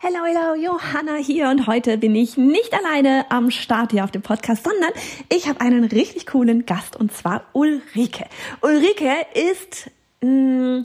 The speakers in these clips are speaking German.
Hello, hello, Johanna hier und heute bin ich nicht alleine am Start hier auf dem Podcast, sondern ich habe einen richtig coolen Gast und zwar Ulrike. Ulrike ist mh, mm,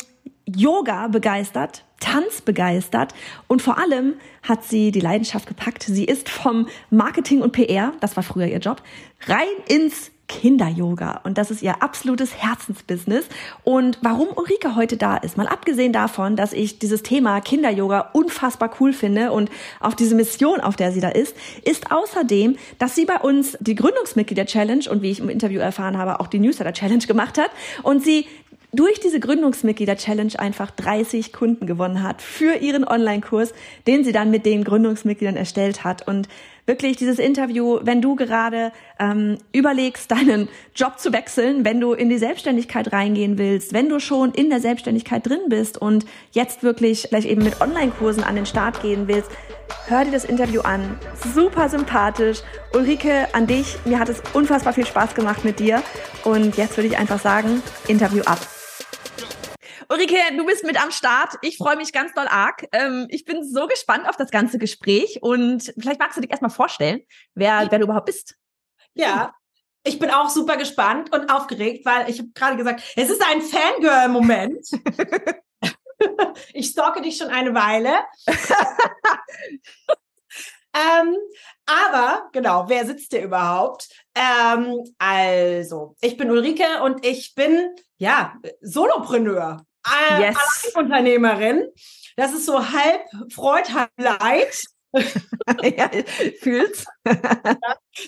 Yoga begeistert, Tanz begeistert und vor allem hat sie die Leidenschaft gepackt. Sie ist vom Marketing und PR, das war früher ihr Job, rein ins Kinder-Yoga und das ist ihr absolutes Herzensbusiness. Und warum Ulrike heute da ist, mal abgesehen davon, dass ich dieses Thema Kinder-Yoga unfassbar cool finde und auch diese Mission, auf der sie da ist, ist außerdem, dass sie bei uns die Gründungsmitglieder-Challenge und wie ich im Interview erfahren habe, auch die Newsletter-Challenge gemacht hat und sie durch diese Gründungsmitglieder-Challenge einfach 30 Kunden gewonnen hat für ihren Online-Kurs, den sie dann mit den Gründungsmitgliedern erstellt hat. Und wirklich dieses Interview, wenn du gerade ähm, überlegst, deinen Job zu wechseln, wenn du in die Selbstständigkeit reingehen willst, wenn du schon in der Selbstständigkeit drin bist und jetzt wirklich vielleicht eben mit Online-Kursen an den Start gehen willst, hör dir das Interview an. Super sympathisch. Ulrike, an dich, mir hat es unfassbar viel Spaß gemacht mit dir. Und jetzt würde ich einfach sagen, Interview ab. Ulrike, du bist mit am Start. Ich freue mich ganz doll arg. Ähm, ich bin so gespannt auf das ganze Gespräch und vielleicht magst du dich erstmal vorstellen, wer, wer du überhaupt bist. Ja, ich bin auch super gespannt und aufgeregt, weil ich habe gerade gesagt, es ist ein Fangirl-Moment. ich stalke dich schon eine Weile. ähm, aber genau, wer sitzt hier überhaupt? Ähm, also, ich bin Ulrike und ich bin ja Solopreneur yes. Unternehmerin. Das ist so halb Freud, halb Leid. ja, fühlt's.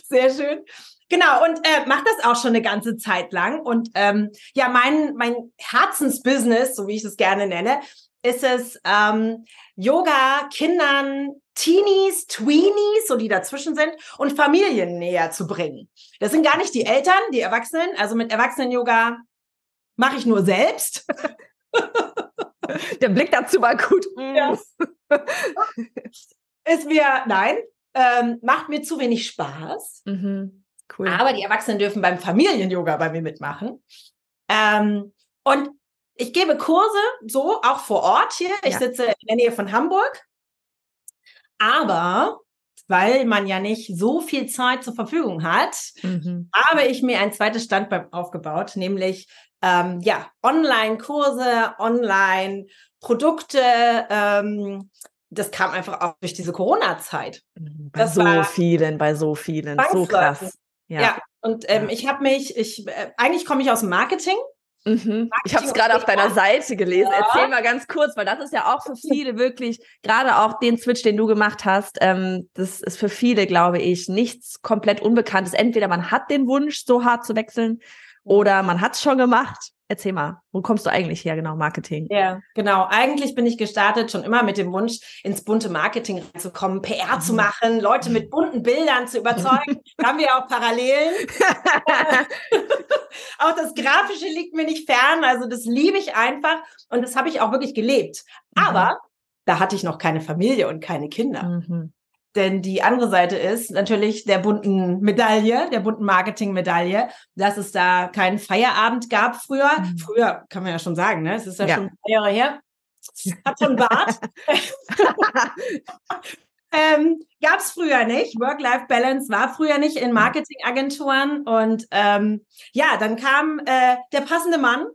sehr schön. Genau, und äh, macht das auch schon eine ganze Zeit lang. Und ähm, ja, mein, mein Herzensbusiness, so wie ich es gerne nenne, ist es ähm, Yoga Kindern, Teenies, Tweenies, so die dazwischen sind, und Familien näher zu bringen. Das sind gar nicht die Eltern, die Erwachsenen. Also mit Erwachsenen-Yoga mache ich nur selbst. Der Blick dazu war gut. Ja. Ist mir, nein, ähm, macht mir zu wenig Spaß. Mhm. Cool. Aber die Erwachsenen dürfen beim Familien-Yoga bei mir mitmachen. Ähm, und ich gebe Kurse so auch vor Ort hier. Ich ja. sitze in der Nähe von Hamburg. Aber weil man ja nicht so viel Zeit zur Verfügung hat, mhm. habe ich mir ein zweites Standbein aufgebaut, nämlich ähm, ja, Online-Kurse, Online-Produkte. Ähm, das kam einfach auch durch diese Corona-Zeit. Mhm, bei das so vielen, bei so vielen, so krass. Ja, ja. und ähm, ja. ich habe mich, ich äh, eigentlich komme ich aus dem Marketing. Mhm. Ich habe es gerade auf deiner Seite gelesen. Ja. Erzähl mal ganz kurz, weil das ist ja auch für viele wirklich, gerade auch den Switch, den du gemacht hast, ähm, das ist für viele, glaube ich, nichts komplett Unbekanntes. Entweder man hat den Wunsch, so hart zu wechseln, oder man hat es schon gemacht. Erzähl mal, wo kommst du eigentlich her, genau, Marketing? Ja, genau. Eigentlich bin ich gestartet schon immer mit dem Wunsch, ins bunte Marketing reinzukommen, PR mhm. zu machen, Leute mit bunten Bildern zu überzeugen. da haben wir auch Parallelen. auch das Grafische liegt mir nicht fern, also das liebe ich einfach und das habe ich auch wirklich gelebt. Mhm. Aber da hatte ich noch keine Familie und keine Kinder. Mhm. Denn die andere Seite ist natürlich der bunten Medaille, der bunten Marketing-Medaille, dass es da keinen Feierabend gab früher. Mhm. Früher kann man ja schon sagen, ne? Es ist ja, ja. schon ein paar Jahre her. Hat schon Bart. ähm, gab es früher nicht. Work-Life-Balance war früher nicht in Marketingagenturen. Und ähm, ja, dann kam äh, der passende Mann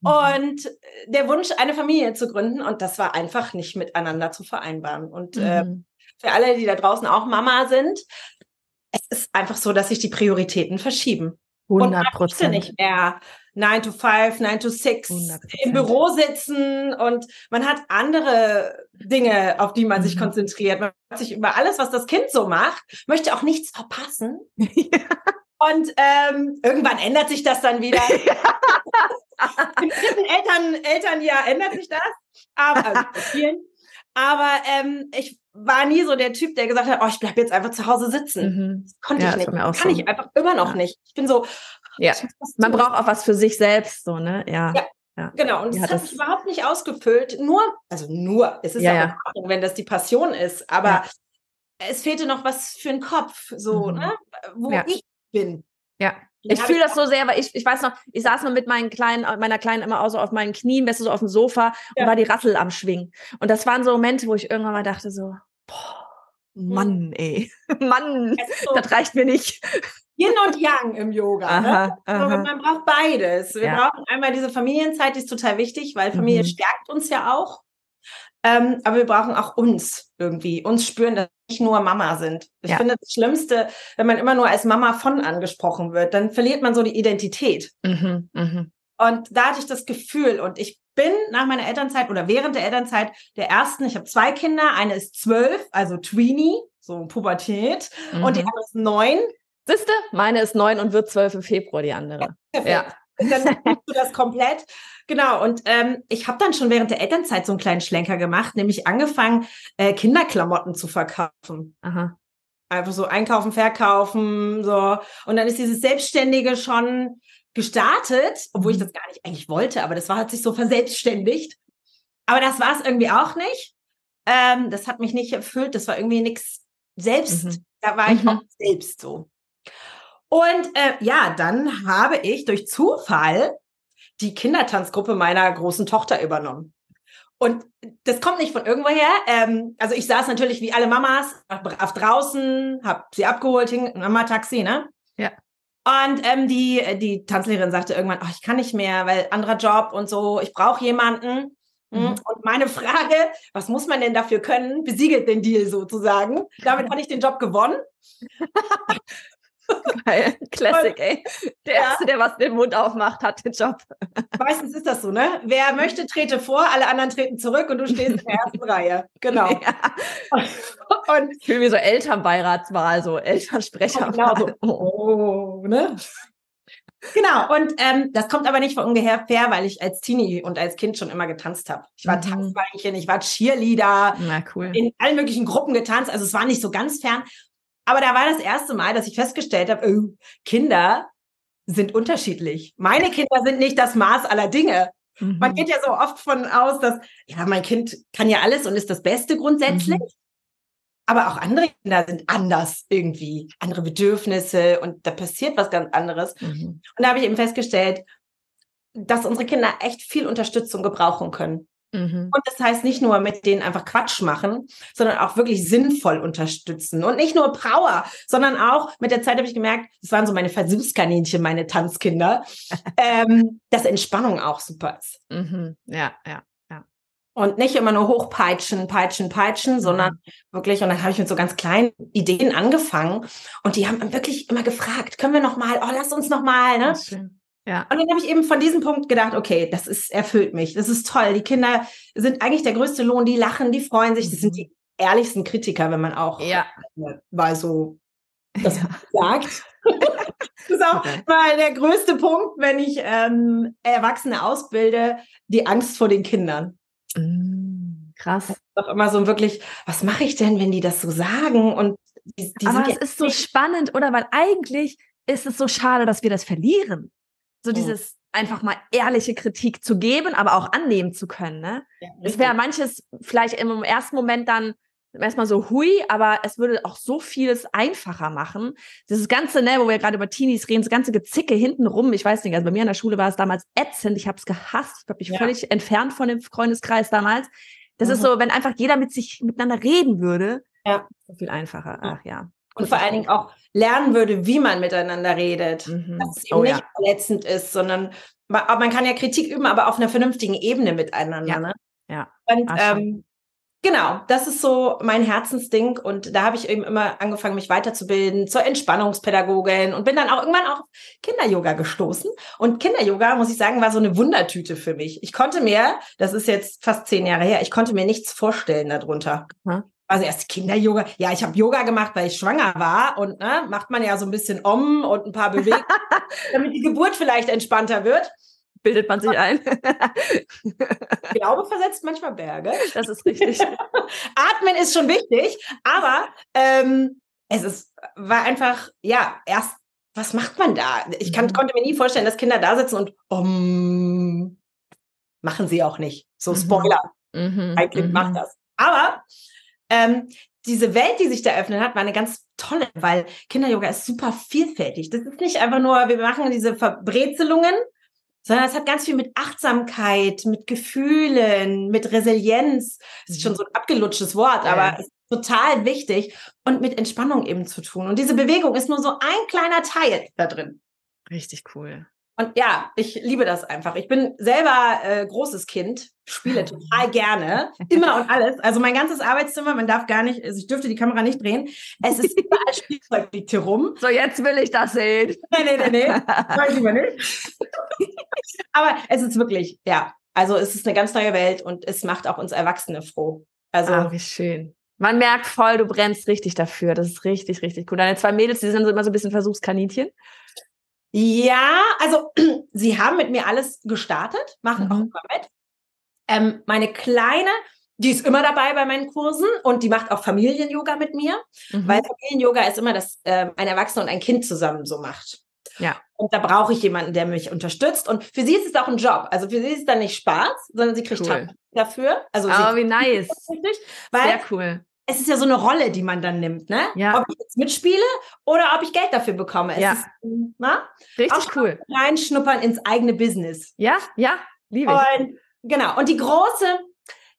mhm. und der Wunsch, eine Familie zu gründen. Und das war einfach nicht miteinander zu vereinbaren. Und äh, mhm. äh, für alle, die da draußen auch Mama sind, es ist einfach so, dass sich die Prioritäten verschieben. 100 Prozent. nicht mehr 9 to 5, 9 to 6 100%. im Büro sitzen und man hat andere Dinge, auf die man sich mhm. konzentriert. Man hat sich über alles, was das Kind so macht, möchte auch nichts verpassen. Ja. Und ähm, irgendwann ändert sich das dann wieder. Im dritten Eltern, Elternjahr ändert sich das. Aber also. Aber ähm, ich war nie so der Typ, der gesagt hat, oh, ich bleib jetzt einfach zu Hause sitzen. Mhm. Das konnte ja, ich nicht. Kann so. ich einfach immer noch ja. nicht. Ich bin so. Ja. Man braucht auch was für sich selbst, so, ne? Ja. ja. Genau, und das hat, mich überhaupt nicht ausgefüllt. Nur, also nur, es ist ja, ja. Ordnung, wenn das die Passion ist, aber es fehlte noch was für den Kopf, so, mhm. ne? wo ich bin. Ja. Ich fühle das so sehr, weil ich, ich weiß noch, ich saß mal mit meinen kleinen, meiner Kleinen immer auch so auf meinen Knien, du, so auf dem Sofa und ja. war die Rassel am Schwingen. Und das waren so Momente, wo ich irgendwann mal dachte so, boah, hm. Mann, ey, Mann, so, das reicht mir nicht. Yin und Yang im Yoga. Ne? Aha, ne? aha. Man braucht beides. Wir ja. brauchen einmal diese Familienzeit, die ist total wichtig, weil Familie mhm. stärkt uns ja auch. Ähm, aber wir brauchen auch uns irgendwie, uns spüren, dass wir nicht nur Mama sind. Ich ja. finde das Schlimmste, wenn man immer nur als Mama von angesprochen wird, dann verliert man so die Identität. Mhm, mh. Und da hatte ich das Gefühl und ich bin nach meiner Elternzeit oder während der Elternzeit der ersten, ich habe zwei Kinder, eine ist zwölf, also Tweenie, so Pubertät, mhm. und die mhm. andere ist neun. Siehste, meine ist neun und wird zwölf im Februar, die andere. Ja. ja. Dann siehst du das komplett. Genau, und ähm, ich habe dann schon während der Elternzeit so einen kleinen Schlenker gemacht, nämlich angefangen, äh, Kinderklamotten zu verkaufen. Aha. Einfach so einkaufen, verkaufen, so. Und dann ist dieses Selbstständige schon gestartet, obwohl ich mhm. das gar nicht eigentlich wollte, aber das war, hat sich so verselbstständigt. Aber das war es irgendwie auch nicht. Ähm, das hat mich nicht erfüllt, das war irgendwie nichts selbst. Mhm. Da war ich mhm. auch selbst so. Und äh, ja, dann habe ich durch Zufall die Kindertanzgruppe meiner großen Tochter übernommen. Und das kommt nicht von irgendwoher. Ähm, also ich saß natürlich wie alle Mamas brav draußen, habe sie abgeholt, hing Mama Taxi, ne? Ja. Und ähm, die, die Tanzlehrerin sagte irgendwann, oh, ich kann nicht mehr, weil anderer Job und so, ich brauche jemanden. Hm? Mhm. Und meine Frage, was muss man denn dafür können, besiegelt den Deal sozusagen. Damit habe ich den Job gewonnen. Geil. Classic, ey. Der ja. Erste, der was den Mund aufmacht, hat den Job. Meistens ist das so, ne? Wer möchte, trete vor, alle anderen treten zurück und du stehst in der ersten Reihe. Genau. Ja. Und, ich fühle mich so Elternbeiratswahl, so Elternsprecher. Genau so. Oh, ne? Genau, und ähm, das kommt aber nicht von ungefähr fair, weil ich als Teenie und als Kind schon immer getanzt habe. Ich war mhm. Tanzbeinchen, ich war Cheerleader, Na, cool. in allen möglichen Gruppen getanzt, also es war nicht so ganz fern. Aber da war das erste Mal, dass ich festgestellt habe, oh, Kinder sind unterschiedlich. Meine Kinder sind nicht das Maß aller Dinge. Mhm. Man geht ja so oft von aus, dass, ja, mein Kind kann ja alles und ist das Beste grundsätzlich. Mhm. Aber auch andere Kinder sind anders irgendwie, andere Bedürfnisse und da passiert was ganz anderes. Mhm. Und da habe ich eben festgestellt, dass unsere Kinder echt viel Unterstützung gebrauchen können. Mhm. Und das heißt nicht nur mit denen einfach Quatsch machen, sondern auch wirklich sinnvoll unterstützen. Und nicht nur Power, sondern auch mit der Zeit habe ich gemerkt, das waren so meine Versuchskaninchen, meine Tanzkinder, ähm, dass Entspannung auch super ist. Mhm. Ja, ja. ja. Und nicht immer nur hochpeitschen, peitschen, peitschen, mhm. sondern wirklich, und dann habe ich mit so ganz kleinen Ideen angefangen und die haben wirklich immer gefragt, können wir noch mal, oh, lass uns noch mal, ne? Ja. Und dann habe ich eben von diesem Punkt gedacht, okay, das ist erfüllt mich, das ist toll. Die Kinder sind eigentlich der größte Lohn, die lachen, die freuen sich, das sind mhm. die ehrlichsten Kritiker, wenn man auch ja. mal so das ja. sagt. das ist auch mal der größte Punkt, wenn ich ähm, Erwachsene ausbilde, die Angst vor den Kindern. Mm, krass. Das ist doch immer so wirklich, was mache ich denn, wenn die das so sagen? Und die, die Aber es ist so spannend, oder? Weil eigentlich ist es so schade, dass wir das verlieren. So mhm. dieses einfach mal ehrliche Kritik zu geben, aber auch annehmen zu können. Ne? Ja, es wäre manches vielleicht im ersten Moment dann erstmal so hui, aber es würde auch so vieles einfacher machen. Dieses ganze, ne, wo wir gerade über Teenies reden, das ganze Gezicke hintenrum, ich weiß nicht, also bei mir in der Schule war es damals ätzend, ich habe es gehasst, ich habe mich ja. völlig entfernt von dem Freundeskreis damals. Das mhm. ist so, wenn einfach jeder mit sich miteinander reden würde, ja. so viel einfacher. Ach ja. Und vor allen Dingen auch lernen würde, wie man miteinander redet. Mhm. Dass es eben oh, nicht ja. verletzend ist, sondern man kann ja Kritik üben, aber auf einer vernünftigen Ebene miteinander. Ja. Ne? ja. Und ähm, genau, das ist so mein Herzensding. Und da habe ich eben immer angefangen, mich weiterzubilden zur Entspannungspädagogin und bin dann auch irgendwann auf Kinder-Yoga gestoßen. Und Kinder-Yoga, muss ich sagen, war so eine Wundertüte für mich. Ich konnte mir, das ist jetzt fast zehn Jahre her, ich konnte mir nichts vorstellen darunter. Mhm also erst Kinder-Yoga. Ja, ich habe Yoga gemacht, weil ich schwanger war und ne, macht man ja so ein bisschen Om und ein paar Bewegungen, damit die Geburt vielleicht entspannter wird. Bildet man sich ein. ich glaube, versetzt manchmal Berge. Das ist richtig. Atmen ist schon wichtig, aber ähm, es ist, war einfach, ja, erst, was macht man da? Ich kann, mhm. konnte mir nie vorstellen, dass Kinder da sitzen und Om machen sie auch nicht. So mhm. Spoiler. Mhm. Ein Kind mhm. macht das. Aber ähm, diese Welt, die sich da eröffnet hat, war eine ganz tolle, weil Kinder-Yoga ist super vielfältig. Das ist nicht einfach nur, wir machen diese Verbrezelungen, sondern es hat ganz viel mit Achtsamkeit, mit Gefühlen, mit Resilienz. Das ist schon so ein abgelutschtes Wort, aber es ist total wichtig und mit Entspannung eben zu tun. Und diese Bewegung ist nur so ein kleiner Teil da drin. Richtig cool. Und ja, ich liebe das einfach. Ich bin selber äh, großes Kind, spiele total gerne, immer und alles. Also mein ganzes Arbeitszimmer, man darf gar nicht, also ich dürfte die Kamera nicht drehen. Es ist überall Spielzeug liegt hier rum. So, jetzt will ich das sehen. Nee, nee, nee, nee. Mach ich lieber nicht. Aber es ist wirklich, ja, also es ist eine ganz neue Welt und es macht auch uns Erwachsene froh. Also, ah, wie schön. Man merkt voll, du brennst richtig dafür. Das ist richtig, richtig cool. Deine zwei Mädels, die sind immer so ein bisschen Versuchskaninchen. Ja, also sie haben mit mir alles gestartet, machen mhm. auch immer mit. Ähm, meine Kleine, die ist immer dabei bei meinen Kursen und die macht auch Familien-Yoga mit mir, mhm. weil Familien-Yoga ist immer, dass äh, ein Erwachsener und ein Kind zusammen so macht. Ja. Und da brauche ich jemanden, der mich unterstützt. Und für sie ist es auch ein Job. Also für sie ist es dann nicht Spaß, sondern sie kriegt cool. dafür. Also oh, wie nice. Weil Sehr cool es ist ja so eine Rolle, die man dann nimmt, ne? Ja. Ob ich jetzt mitspiele oder ob ich Geld dafür bekomme. Es ja. Ist, na? Richtig Auch cool. Reinschnuppern ins eigene Business. Ja, ja, liebe ich. Und, genau. Und die große,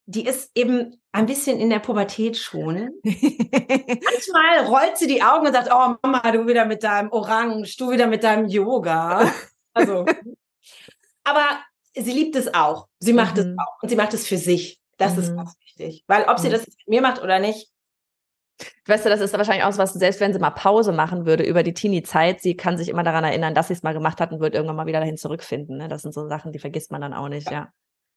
die ist eben ein bisschen in der Pubertät schon. Manchmal rollt sie die Augen und sagt, oh Mama, du wieder mit deinem Orange, du wieder mit deinem Yoga. Also. aber sie liebt es auch. Sie macht mhm. es auch. Und sie macht es für sich. Das mhm. ist ganz wichtig. Weil ob sie mhm. das mit mir macht oder nicht. Weißt du, das ist wahrscheinlich auch so was, selbst wenn sie mal Pause machen würde über die Teenie-Zeit, sie kann sich immer daran erinnern, dass sie es mal gemacht hat und wird irgendwann mal wieder dahin zurückfinden. Ne? Das sind so Sachen, die vergisst man dann auch nicht, ja.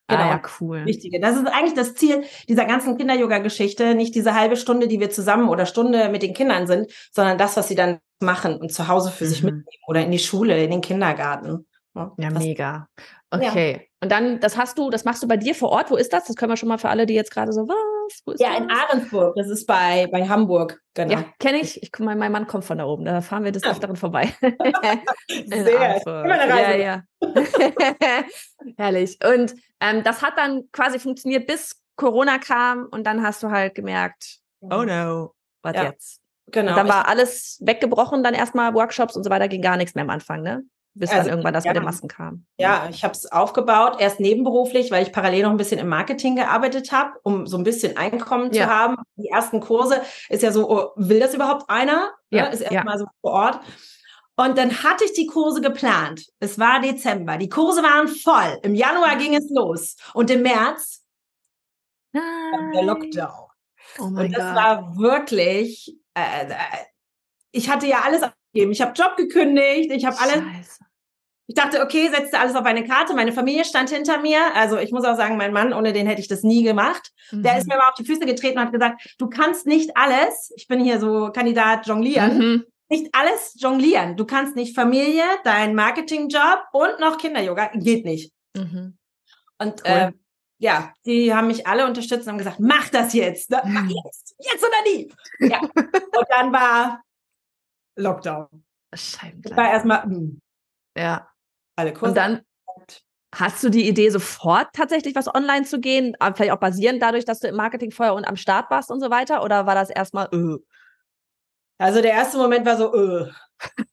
Genau. Ah, ja, cool. Wichtige. Das ist eigentlich das Ziel dieser ganzen Kinder-Yoga-Geschichte. Nicht diese halbe Stunde, die wir zusammen oder Stunde mit den Kindern sind, sondern das, was sie dann machen und zu Hause für mhm. sich mitnehmen oder in die Schule, in den Kindergarten. Ja, ja mega. Okay. Ja. Und dann, das hast du, das machst du bei dir vor Ort. Wo ist das? Das können wir schon mal für alle, die jetzt gerade so, was? Ja, das? in Ahrensburg. Das ist bei, bei Hamburg. Genau. Ja, kenne ich. ich mein, mein Mann kommt von da oben. Da fahren wir des ja. Öfteren vorbei. Sehr. Ja, ja. Herrlich. Und ähm, das hat dann quasi funktioniert, bis Corona kam. Und dann hast du halt gemerkt, oh no, was ja. jetzt? Genau. Und dann war alles weggebrochen, dann erstmal Workshops und so weiter, ging gar nichts mehr am Anfang, ne? Bis also, dann irgendwann das ja, mit den Masken kam. Ja, ich habe es aufgebaut, erst nebenberuflich, weil ich parallel noch ein bisschen im Marketing gearbeitet habe, um so ein bisschen Einkommen ja. zu haben. Die ersten Kurse ist ja so, oh, will das überhaupt einer? Ja, ne? Ist erstmal ja. so vor Ort. Und dann hatte ich die Kurse geplant. Es war Dezember. Die Kurse waren voll. Im Januar ging es los. Und im März Nein. der Lockdown. Oh und das Gott. war wirklich, äh, äh ich hatte ja alles abgegeben. Ich habe Job gekündigt, ich habe alles. Scheiße. Ich dachte, okay, setzte alles auf eine Karte. Meine Familie stand hinter mir. Also ich muss auch sagen, mein Mann, ohne den hätte ich das nie gemacht. Mhm. Der ist mhm. mir mal auf die Füße getreten und hat gesagt, du kannst nicht alles. Ich bin hier so Kandidat jonglieren. Mhm. Nicht alles jonglieren. Du kannst nicht Familie, dein Marketingjob und noch Kinder-Yoga. Geht nicht. Mhm. Und cool. äh, ja, die haben mich alle unterstützt und haben gesagt, mach das jetzt. Ne? Mach jetzt. Jetzt oder nie. Ja. und dann war Lockdown. Scheibenkleid. War erstmal, hm. ja. Alle Kurse. Und dann hast du die Idee, sofort tatsächlich was online zu gehen? Vielleicht auch basierend dadurch, dass du im Marketing vorher und am Start warst und so weiter? Oder war das erstmal, äh? Also der erste Moment war so, äh.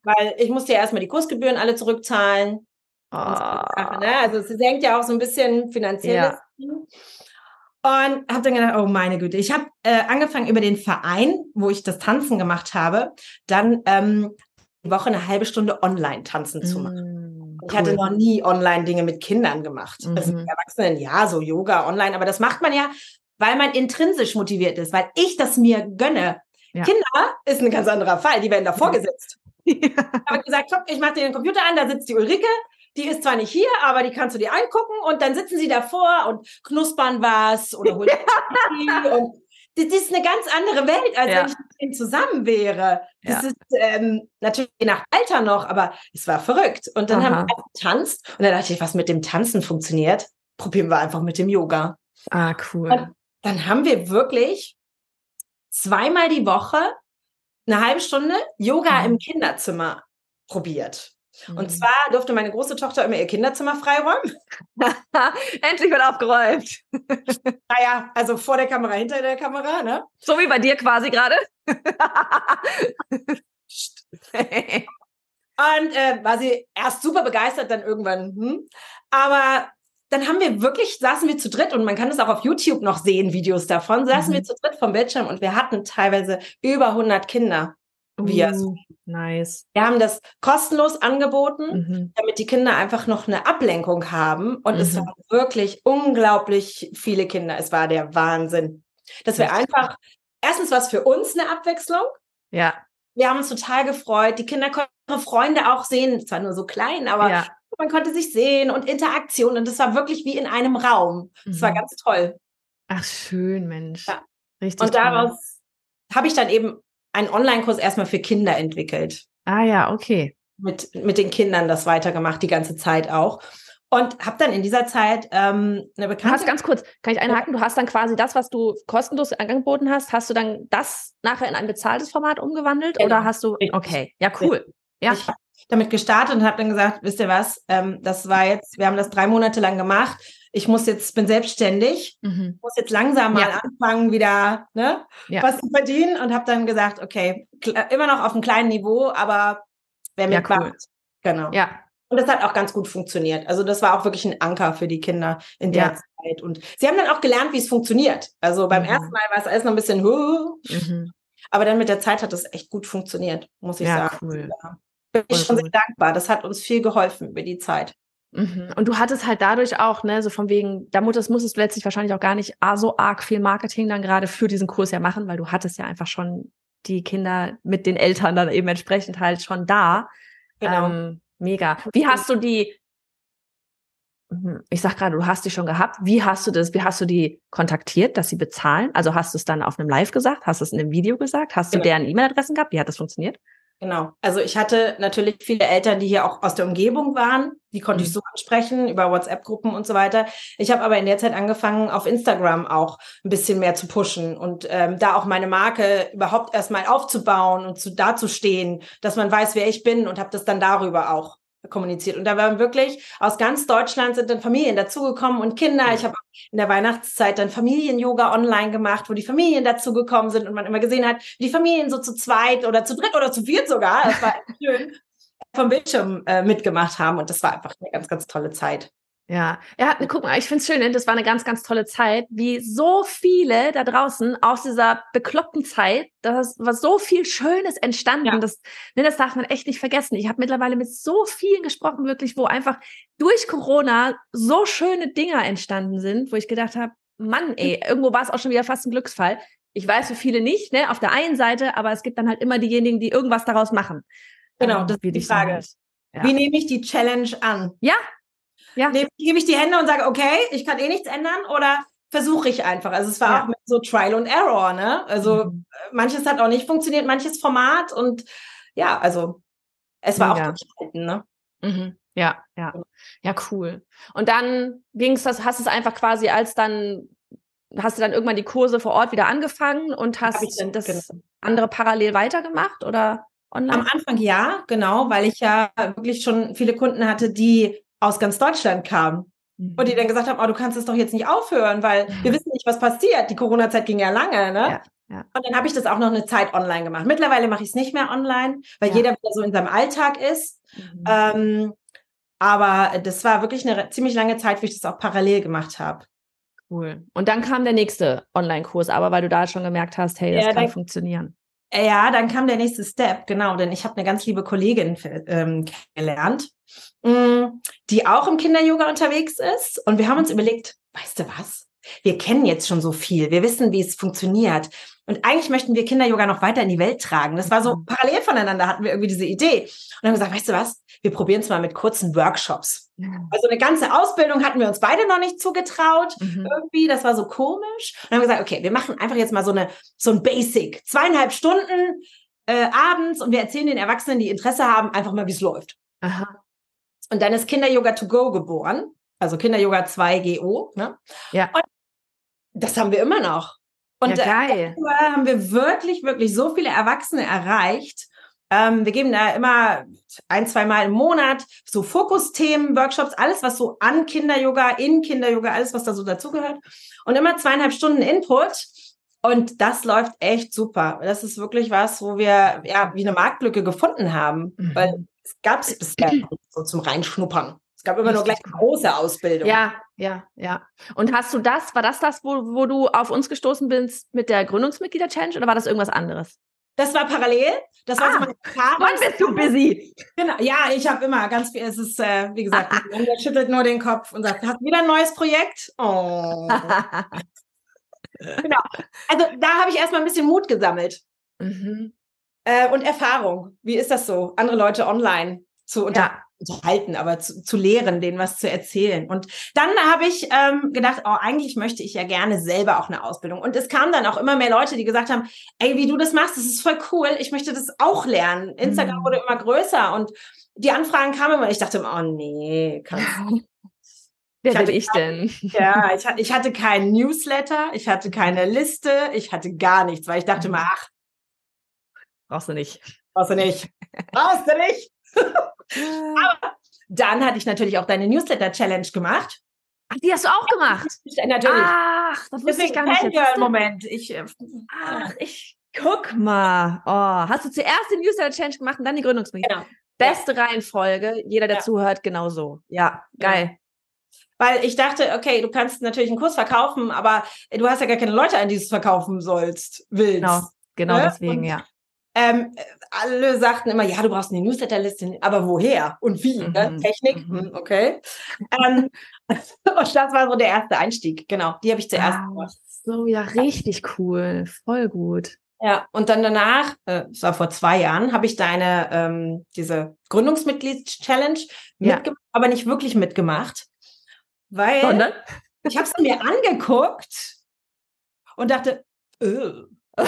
Weil ich musste ja erstmal die Kursgebühren alle zurückzahlen. Oh. So, ne? Also es hängt ja auch so ein bisschen finanziell. Ja. Und habe dann gedacht, oh meine Güte, ich habe äh, angefangen über den Verein, wo ich das Tanzen gemacht habe, dann ähm, die Woche eine halbe Stunde online tanzen zu machen. Mm, ich hatte noch nie online Dinge mit Kindern gemacht. Mhm. Also mit Erwachsenen, ja, so Yoga online, aber das macht man ja, weil man intrinsisch motiviert ist, weil ich das mir gönne. Ja. Kinder ist ein ganz anderer Fall, die werden davor gesetzt. Ja. Ich habe gesagt, komm, ich mache dir den Computer an, da sitzt die Ulrike, die ist zwar nicht hier, aber die kannst du dir angucken und dann sitzen sie davor und knuspern was oder holen und das ist eine ganz andere Welt, als ja. wenn ich mit denen zusammen wäre. Das ja. ist ähm, natürlich je nach Alter noch, aber es war verrückt. Und dann Aha. haben wir getanzt und dann dachte ich, was mit dem Tanzen funktioniert, probieren wir einfach mit dem Yoga. Ah, cool. Und dann haben wir wirklich zweimal die Woche eine halbe Stunde Yoga mhm. im Kinderzimmer probiert. Mhm. Und zwar durfte meine große Tochter immer ihr Kinderzimmer freiräumen. Endlich wird aufgeräumt. naja, also vor der Kamera, hinter der Kamera, ne? So wie bei dir quasi gerade. Und äh, war sie erst super begeistert, dann irgendwann, hm. Aber dann haben wir wirklich, saßen wir zu dritt und man kann es auch auf YouTube noch sehen, Videos davon, saßen mhm. wir zu dritt vom Bildschirm und wir hatten teilweise über 100 Kinder. Wir. Uh, nice. Wir haben das kostenlos angeboten, mhm. damit die Kinder einfach noch eine Ablenkung haben. Und mhm. es waren wirklich unglaublich viele Kinder. Es war der Wahnsinn. Dass wir einfach, erstens was für uns eine Abwechslung. Ja. Wir haben uns total gefreut. Die Kinder konnten ihre Freunde auch sehen. Zwar nur so klein, aber ja man konnte sich sehen und Interaktion und es war wirklich wie in einem Raum. Es mhm. war ganz toll. Ach, schön, Mensch. Ja. Richtig. Und daraus habe ich dann eben einen Online-Kurs erstmal für Kinder entwickelt. Ah ja, okay. Mit, mit den Kindern das weitergemacht, die ganze Zeit auch. Und habe dann in dieser Zeit ähm, eine bekannte. Du hast ganz kurz, kann ich einhaken? Du hast dann quasi das, was du kostenlos angeboten hast, hast du dann das nachher in ein bezahltes Format umgewandelt? Genau. Oder hast du. Okay, ja, cool. Ja. Ich habe damit gestartet und habe dann gesagt, wisst ihr was, ähm, das war jetzt, wir haben das drei Monate lang gemacht. Ich muss jetzt, bin selbstständig, mhm. muss jetzt langsam mal ja. anfangen, wieder ne, ja. was zu verdienen und habe dann gesagt, okay, immer noch auf einem kleinen Niveau, aber wer mitmacht, ja, cool. genau. Ja. Und das hat auch ganz gut funktioniert. Also das war auch wirklich ein Anker für die Kinder in der. Zeit. Und sie haben dann auch gelernt, wie es funktioniert. Also beim mhm. ersten Mal war es alles noch ein bisschen, mhm. aber dann mit der Zeit hat es echt gut funktioniert, muss ich sagen. Cool bin ich schon sehr dankbar. Das hat uns viel geholfen über die Zeit. Mhm. Und du hattest halt dadurch auch, ne, so von wegen, da musstest, musstest du letztlich wahrscheinlich auch gar nicht so arg viel Marketing dann gerade für diesen Kurs ja machen, weil du hattest ja einfach schon die Kinder mit den Eltern dann eben entsprechend halt schon da. Genau. Ähm, mega. Wie hast du die, mhm, ich sag gerade, du hast die schon gehabt. Wie hast du das, wie hast du die kontaktiert, dass sie bezahlen? Also hast du es dann auf einem Live gesagt? Hast du es in einem Video gesagt? Hast du genau. deren E-Mail-Adressen gehabt? Wie hat das funktioniert? Genau. Also ich hatte natürlich viele Eltern, die hier auch aus der Umgebung waren. Die konnte ich mhm. so ansprechen über WhatsApp-Gruppen und so weiter. Ich habe aber in der Zeit angefangen, auf Instagram auch ein bisschen mehr zu pushen und ähm, da auch meine Marke überhaupt erstmal aufzubauen und zu dazustehen, dass man weiß, wer ich bin und habe das dann darüber auch kommuniziert. Und da waren wirklich aus ganz Deutschland sind dann Familien dazugekommen und Kinder. Ich habe in der Weihnachtszeit dann Familien-Yoga online gemacht, wo die Familien dazugekommen sind und man immer gesehen hat, wie die Familien so zu zweit oder zu dritt oder zu viert sogar, das war schön, vom Bildschirm äh, mitgemacht haben. Und das war einfach eine ganz, ganz tolle Zeit. Ja, er hat, guck mal, ich finde es schön, das war eine ganz, ganz tolle Zeit, wie so viele da draußen aus dieser bekloppten Zeit, da war so viel Schönes entstanden. Ja. Das, ne, das darf man echt nicht vergessen. Ich habe mittlerweile mit so vielen gesprochen, wirklich, wo einfach durch Corona so schöne Dinge entstanden sind, wo ich gedacht habe, Mann, ey, irgendwo war es auch schon wieder fast ein Glücksfall. Ich weiß für viele nicht, ne, auf der einen Seite, aber es gibt dann halt immer diejenigen, die irgendwas daraus machen. Genau, ähm, das ist die Frage. Ja. Wie nehme ich die Challenge an? Ja, ja. Nehme, gebe ich die Hände und sage, okay, ich kann eh nichts ändern oder versuche ich einfach. Also es war ja. auch mit so Trial und Error, ne? Also mhm. manches hat auch nicht funktioniert, manches Format und ja, also es war ja. auch durchhalten, ne? Mhm. Ja, ja. Ja, cool. Und dann ging's das, hast es einfach quasi als dann, hast du dann irgendwann die Kurse vor Ort wieder angefangen und hast das genau. andere parallel weitergemacht oder online? Am Anfang ja, genau, weil ich ja wirklich schon viele Kunden hatte, die aus ganz Deutschland kamen. Mhm. Und die dann gesagt haben, oh, du kannst es doch jetzt nicht aufhören, weil wir wissen nicht, was passiert. Die Corona-Zeit ging ja lange, ne? Ja, ja. Und dann habe ich das auch noch eine Zeit online gemacht. Mittlerweile mache ich es nicht mehr online, weil ja. jeder wieder so in seinem Alltag ist. Mhm. Ähm, aber das war wirklich eine ziemlich lange Zeit, wo ich das auch parallel gemacht habe. Cool. Und dann kam der nächste Online-Kurs, aber weil du da schon gemerkt hast, hey, das kann funktionieren. Ja, dann kam der nächste Step, genau, denn ich habe eine ganz liebe Kollegin ähm, kennengelernt, mh, mm, die auch im Kinder-Yoga unterwegs ist. Und wir haben uns überlegt, weißt du was? Wir kennen jetzt schon so viel, wir wissen, wie es funktioniert. Und eigentlich möchten wir Kinder-Yoga noch weiter in die Welt tragen. Das war so mhm. parallel voneinander, hatten wir irgendwie diese Idee. Und haben gesagt, weißt du was? Wir probieren es mal mit kurzen Workshops. Also eine ganze Ausbildung hatten wir uns beide noch nicht zugetraut. Mhm. Irgendwie, das war so komisch. Und haben gesagt, okay, wir machen einfach jetzt mal so eine, so ein Basic. Zweieinhalb Stunden äh, abends und wir erzählen den Erwachsenen, die Interesse haben, einfach mal, wie es läuft. Aha. Und dann ist Kinder-Yoga to go geboren. Also Kinder-Yoga 2 GO. Ne? Ja. Und das haben wir immer noch. Und ja, geil. haben wir wirklich, wirklich so viele Erwachsene erreicht. Ähm, wir geben da immer ein, zwei Mal im Monat so Fokusthemen, Workshops, alles, was so an Kinder-Yoga, in Kinder-Yoga, alles, was da so dazugehört. Und immer zweieinhalb Stunden Input. Und das läuft echt super. Das ist wirklich was, wo wir ja wie eine Marktlücke gefunden haben, mhm. weil es gab es bisher so zum Reinschnuppern. Es gab immer nur gleich große Ausbildung. Ja, ja, ja. Und hast du das, war das das, wo, wo du auf uns gestoßen bist mit der Gründungsmitglieder-Challenge oder war das irgendwas anderes? Das war parallel. Das war ah, so meine Wann bist du busy? Genau. Ja, ich habe immer ganz viel. Es ist, äh, wie gesagt, der schüttelt nur den Kopf und sagt, hast du wieder ein neues Projekt? Oh. genau. Also da habe ich erstmal ein bisschen Mut gesammelt. Mhm. Äh, und Erfahrung. Wie ist das so, andere Leute online zu unter ja. unterhalten, aber zu, zu, lehren, denen was zu erzählen. Und dann habe ich ähm, gedacht, oh, eigentlich möchte ich ja gerne selber auch eine Ausbildung. Und es kamen dann auch immer mehr Leute, die gesagt haben, ey, wie du das machst, das ist voll cool. Ich möchte das auch lernen. Instagram mhm. wurde immer größer und die Anfragen kamen immer. Ich dachte immer, oh nee, kannst Wer bin ich denn? Ja, ich, ich hatte keinen Newsletter, ich hatte keine Liste, ich hatte gar nichts, weil ich dachte mal, ach. Brauchst du nicht. Brauchst du nicht. Brauchst du nicht. Aber dann hatte ich natürlich auch deine Newsletter-Challenge gemacht. Ach, die hast du auch gemacht? Natürlich. Ach, das wusste ich gar nicht. Jetzt. Moment. Ich, äh, Ach, ich guck mal. Oh, hast du zuerst die Newsletter-Challenge gemacht und dann die Gründungsmitglied? Genau. Beste ja. Reihenfolge. Jeder, der ja. zuhört, genauso. Ja, geil. Ja. Weil ich dachte, okay, du kannst natürlich einen Kurs verkaufen, aber du hast ja gar keine Leute, an die du es verkaufen sollst, willst. Genau, genau ne? deswegen, und, ja. Ähm, alle sagten immer, ja, du brauchst eine Newsletterliste, aber woher und wie? Ne? Mhm. Ne? Technik, mhm. Hm, okay. ähm, und das war so der erste Einstieg, genau. Die habe ich zuerst ah, gemacht. So, ja, richtig cool. Voll gut. Ja, und dann danach, äh, das war vor zwei Jahren, habe ich deine, ähm, diese Gründungsmitglieds-Challenge ja. mitgemacht, aber nicht wirklich mitgemacht. Weil Sondern? ich habe es mir angeguckt und dachte, äh.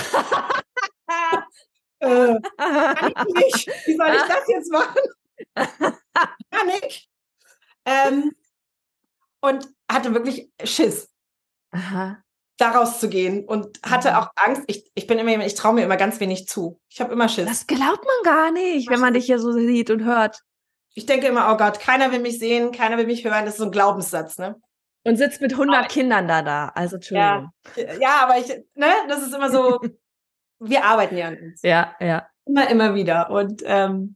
äh, kann ich nicht. Wie soll ich das jetzt machen? kann ich. Ähm, und hatte wirklich Schiss. Aha. daraus zu gehen und hatte auch Angst. Ich, ich bin immer jemand, ich traue mir immer ganz wenig zu. Ich habe immer Schiss. Das glaubt man gar nicht, wenn man dich hier so sieht und hört. Ich denke immer, oh Gott, keiner will mich sehen, keiner will mich hören. Das ist so ein Glaubenssatz, ne? Und sitzt mit 100 aber, Kindern da da. Also, Entschuldigung. Ja, ja, aber ich, ne, das ist immer so, wir arbeiten ja an uns. Ja, ja. Immer, immer wieder. Und ähm,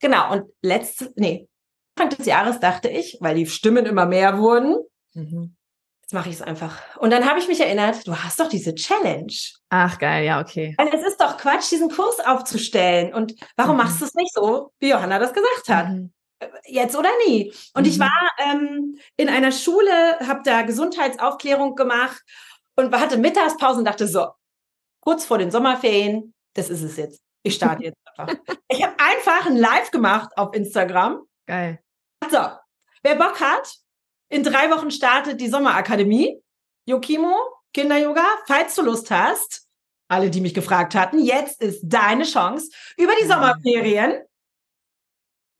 genau, und letztes, nee, Anfang des Jahres dachte ich, weil die Stimmen immer mehr wurden, mhm. jetzt mache ich es einfach. Und dann habe ich mich erinnert, du hast doch diese Challenge. Ach, geil, ja, okay. Weil es ist doch Quatsch, diesen Kurs aufzustellen. Und warum mhm. machst du es nicht so, wie Johanna das gesagt hat? Mhm jetzt oder nie. Und mhm. ich war ähm, in einer Schule, habe da Gesundheitsaufklärung gemacht und hatte Mittagspause und dachte so, kurz vor den Sommerferien, das ist es jetzt. Ich starte jetzt einfach. ich habe einfach ein Live gemacht auf Instagram. Geil. So, wer Bock hat, in drei Wochen startet die Sommerakademie. Yokimo, Kinder-Yoga. Falls du Lust hast, alle, die mich gefragt hatten, jetzt ist deine Chance, über die Sommerferien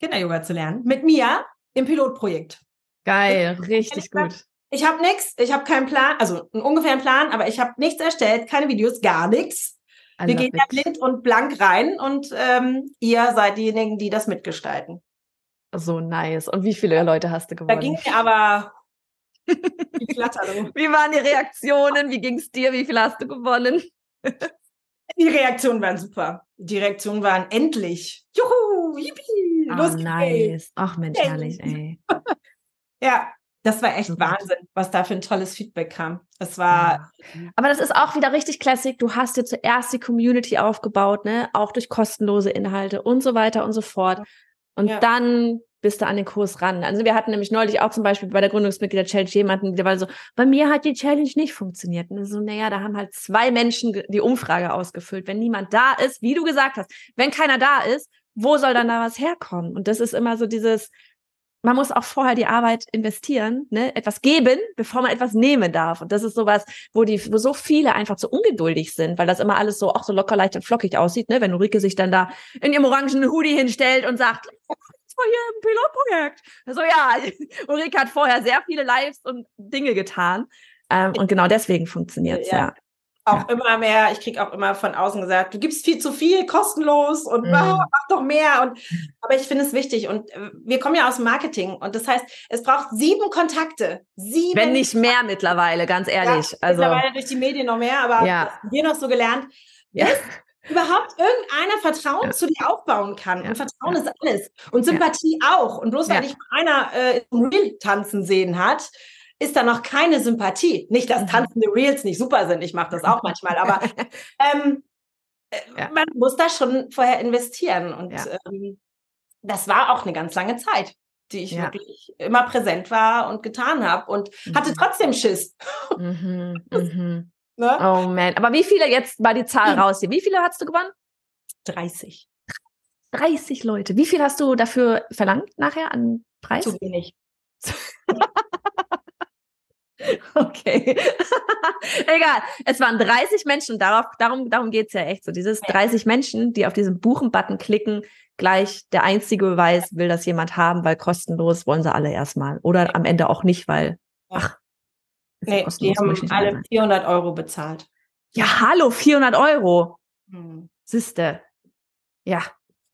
Kinder-Yoga zu lernen. Mit mir im Pilotprojekt. Geil, richtig gut. Ich habe nichts, ich habe keinen Plan, also einen ungefähren Plan, aber ich habe nichts erstellt, keine Videos, gar nichts. Wir gehen da blind und blank rein und ähm, ihr seid diejenigen, die das mitgestalten. So nice. Und wie viele Leute hast du gewonnen? Da ging mir aber wie, wie waren die Reaktionen? Wie ging es dir? Wie viel hast du gewonnen? die Reaktionen waren super. Die Reaktionen waren endlich. Juhu, yippie, oh, los nice. Ach Mensch, herrlich, ey. ja, das war echt Wahnsinn, was da für ein tolles Feedback kam. Das war. Aber das ist auch wieder richtig klassisch. Du hast dir zuerst die Community aufgebaut, ne? Auch durch kostenlose Inhalte und so weiter und so fort. Und ja. dann bist du an den Kurs ran. Also wir hatten nämlich neulich auch zum Beispiel bei der Gründungsmitglieder-Challenge jemanden, der war so, bei mir hat die Challenge nicht funktioniert. Und so, naja, da haben halt zwei Menschen die Umfrage ausgefüllt. Wenn niemand da ist, wie du gesagt hast, wenn keiner da ist, wo soll dann da was herkommen? Und das ist immer so dieses, man muss auch vorher die Arbeit investieren, ne, etwas geben, bevor man etwas nehmen darf. Und das ist sowas, wo die, wo so viele einfach zu ungeduldig sind, weil das immer alles so auch so locker leicht und flockig aussieht, ne, wenn Ulrike sich dann da in ihrem orangenen Hoodie hinstellt und sagt, jetzt mal hier im Pilotprojekt. Also ja, Ulrike hat vorher sehr viele Lives und Dinge getan. Ähm, und genau deswegen funktioniert es, ja. ja. Auch ja. immer mehr, ich kriege auch immer von außen gesagt, du gibst viel zu viel kostenlos und mhm. ah, mach doch mehr. Und, aber ich finde es wichtig. Und äh, wir kommen ja aus Marketing. Und das heißt, es braucht sieben Kontakte. Sieben. Wenn nicht mehr mittlerweile, ganz ehrlich. Ja, also, mittlerweile durch die Medien noch mehr, aber ja. wir noch so gelernt. Ja. überhaupt irgendeiner Vertrauen ja. zu dir aufbauen kann. Ja. Und Vertrauen ist alles. Und Sympathie auch. Und bloß weil dich einer äh, im Reel tanzen sehen hat, ist da noch keine Sympathie. Nicht, dass mhm. tanzende Reels nicht super sind. Ich mache das auch manchmal, aber ähm, äh, man muss da schon vorher investieren. Und ähm, das war auch eine ganz lange Zeit die ich ja. wirklich immer präsent war und getan habe und mhm. hatte trotzdem Schiss. Mhm, mhm. Ne? Oh man. Aber wie viele, jetzt war die Zahl hm. raus hier, wie viele hast du gewonnen? 30. 30 Leute. Wie viel hast du dafür verlangt nachher an Preis? Zu wenig. okay. Egal. Es waren 30 Menschen, darauf, darum, darum geht's ja echt so. Dieses 30 Menschen, die auf diesen Buchen-Button klicken, gleich der einzige Beweis, will das jemand haben, weil kostenlos wollen sie alle erstmal. Oder am Ende auch nicht, weil, ach, Nee, die haben alle 400 Euro bezahlt. Ja, hallo, 400 Euro. Hm. Siste. Ja.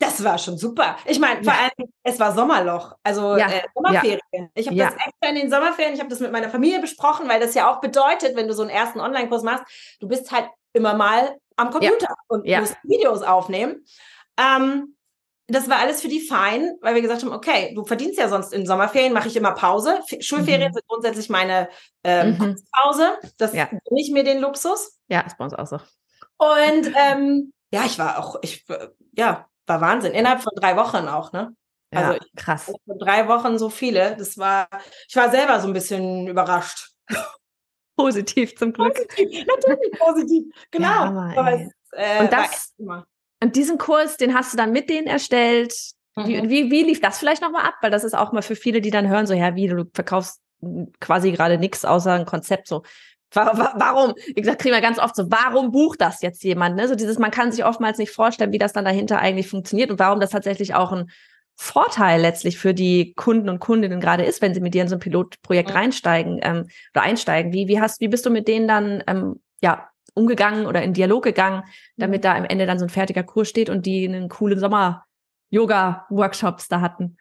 Das war schon super. Ich meine, vor ja. allem, es war Sommerloch, also ja. äh, Sommerferien. Ja. Ich habe das extra in den Sommerferien, ich habe das mit meiner Familie besprochen, weil das ja auch bedeutet, wenn du so einen ersten Online-Kurs machst, du bist halt immer mal am Computer und musst Videos aufnehmen. Ähm, das war alles für die fein, weil wir gesagt haben, okay, du verdienst ja sonst in Sommerferien, mache ich immer Pause. Schulferien mhm. sind grundsätzlich meine ähm, mhm. Pause. Das ja. gebe ich mir den Luxus. Ja, ist bei uns auch so. Und ähm, ja, ich war auch, ich ja, war Wahnsinn. Innerhalb von drei Wochen auch, ne? Also ja, krass. drei Wochen so viele. Das war, ich war selber so ein bisschen überrascht. Positiv zum Glück. Positiv, natürlich positiv. Genau. Ja, Aber es, äh, und das, und diesen Kurs, den hast du dann mit denen erstellt. Mhm. Wie, wie, wie lief das vielleicht nochmal ab? Weil das ist auch mal für viele, die dann hören, so, ja, wie, du verkaufst quasi gerade nichts außer ein Konzept, so. Warum? Wie gesagt, kriegen wir ganz oft so, warum bucht das jetzt jemand? Ne? So dieses, man kann sich oftmals nicht vorstellen, wie das dann dahinter eigentlich funktioniert und warum das tatsächlich auch ein Vorteil letztlich für die Kunden und Kundinnen gerade ist, wenn sie mit dir in so ein Pilotprojekt reinsteigen ähm, oder einsteigen. Wie, wie hast, wie bist du mit denen dann ähm, ja umgegangen oder in Dialog gegangen, damit mhm. da am Ende dann so ein fertiger Kurs steht und die einen coolen Sommer-Yoga-Workshops da hatten.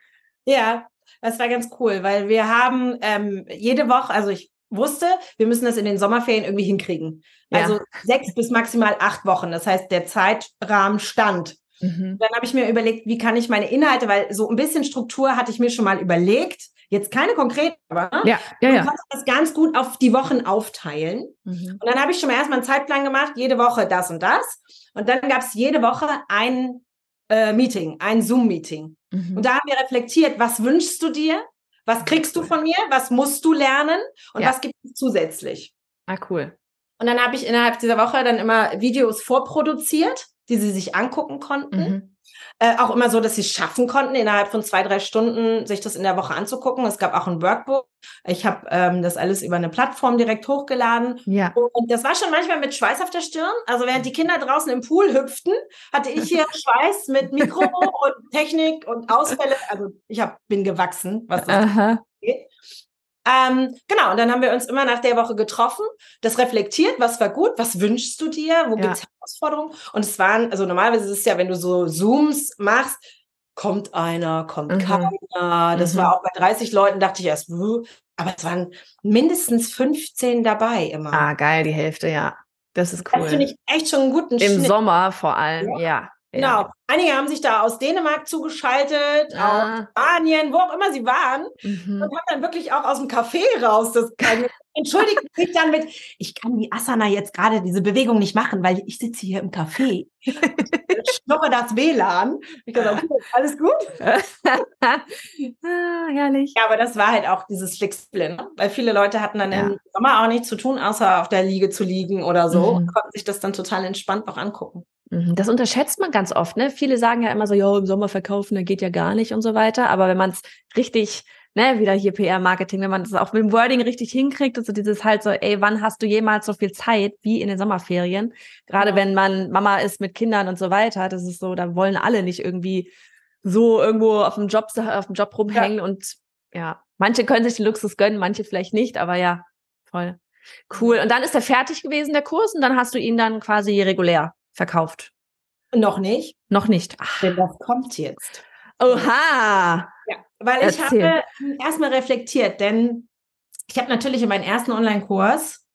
Ja, das war ganz cool, weil wir haben ähm, jede Woche, also ich wusste, wir müssen das in den Sommerferien irgendwie hinkriegen. Ja. Also sechs bis maximal acht Wochen. Das heißt, der Zeitrahmen stand. Mhm. Dann habe ich mir überlegt, wie kann ich meine Inhalte, weil so ein bisschen Struktur hatte ich mir schon mal überlegt. Jetzt keine konkreten, aber ja, ja, ja. konnte das ganz gut auf die Wochen aufteilen. Mhm. Und dann habe ich schon mal erstmal einen Zeitplan gemacht, jede Woche das und das. Und dann gab es jede Woche ein äh, Meeting, ein Zoom-Meeting. Mhm. Und da haben wir reflektiert, was wünschst du dir? Was kriegst du von mir? Was musst du lernen? Und ja. was gibt es zusätzlich? Ah, cool. Und dann habe ich innerhalb dieser Woche dann immer Videos vorproduziert, die sie sich angucken konnten. Mhm. Äh, auch immer so, dass sie es schaffen konnten, innerhalb von zwei, drei Stunden sich das in der Woche anzugucken. Es gab auch ein Workbook. Ich habe ähm, das alles über eine Plattform direkt hochgeladen. Ja. Und das war schon manchmal mit Schweiß auf der Stirn. Also während die Kinder draußen im Pool hüpften, hatte ich hier Schweiß mit Mikro und Technik und Ausfälle. Also ich hab, bin gewachsen, was das angeht. Ähm, genau, und dann haben wir uns immer nach der Woche getroffen, das reflektiert, was war gut, was wünschst du dir, wo ja. gibt es Herausforderungen? Und es waren, also normalerweise ist es ja, wenn du so Zooms machst, kommt einer, kommt mhm. keiner. Das mhm. war auch bei 30 Leuten, dachte ich erst, aber es waren mindestens 15 dabei immer. Ah, geil, die Hälfte, ja. Das ist cool. Das finde ich echt schon einen guten Im Schnitt. Sommer vor allem, ja. ja. Genau. Ja. Einige haben sich da aus Dänemark zugeschaltet, ah. aus Spanien, wo auch immer sie waren, mhm. und haben dann wirklich auch aus dem Café raus das entschuldigt sich dann mit, ich kann die Asana jetzt gerade diese Bewegung nicht machen, weil ich sitze hier im Café. ich schnuppe das WLAN. Ich dachte, okay, alles gut? ah, herrlich. Ja, aber das war halt auch dieses Flexible, ne? weil viele Leute hatten dann ja. im Sommer auch nichts zu tun, außer auf der Liege zu liegen oder so mhm. und konnten sich das dann total entspannt auch angucken. Mhm, das unterschätzt man ganz oft, ne? Viele sagen ja immer so, ja, im Sommer verkaufen, da geht ja gar nicht und so weiter. Aber wenn man es richtig, ne, wieder hier PR-Marketing, wenn man das auch mit dem Wording richtig hinkriegt und so dieses halt so, ey, wann hast du jemals so viel Zeit wie in den Sommerferien? Gerade ja. wenn man Mama ist mit Kindern und so weiter, das ist so, da wollen alle nicht irgendwie so irgendwo auf dem Job, auf dem Job rumhängen ja. und ja, manche können sich den Luxus gönnen, manche vielleicht nicht, aber ja, voll. Cool. Und dann ist er fertig gewesen, der Kurs, und dann hast du ihn dann quasi regulär verkauft. Noch nicht. Noch nicht. Ach. Denn das kommt jetzt. Oha. Ja, weil ich Erzähl. habe erstmal reflektiert, denn ich habe natürlich in meinen ersten Online-Kurs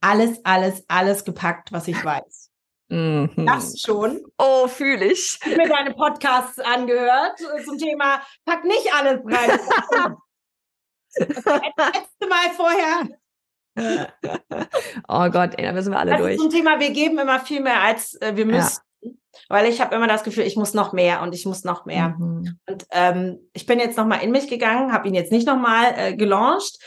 alles, alles, alles gepackt, was ich weiß. Mhm. Das schon. Oh, fühle ich. Ich habe mir deine Podcasts angehört zum Thema Pack nicht alles rein. Das letzte Mal vorher. Oh Gott, ey, da müssen wir alle Das durch. ist zum Thema, wir geben immer viel mehr, als äh, wir Ja. müssen. Weil ich habe immer das Gefühl, ich muss noch mehr und ich muss noch mehr. Mhm. Und ähm, ich bin jetzt nochmal in mich gegangen, habe ihn jetzt nicht nochmal äh, gelauncht,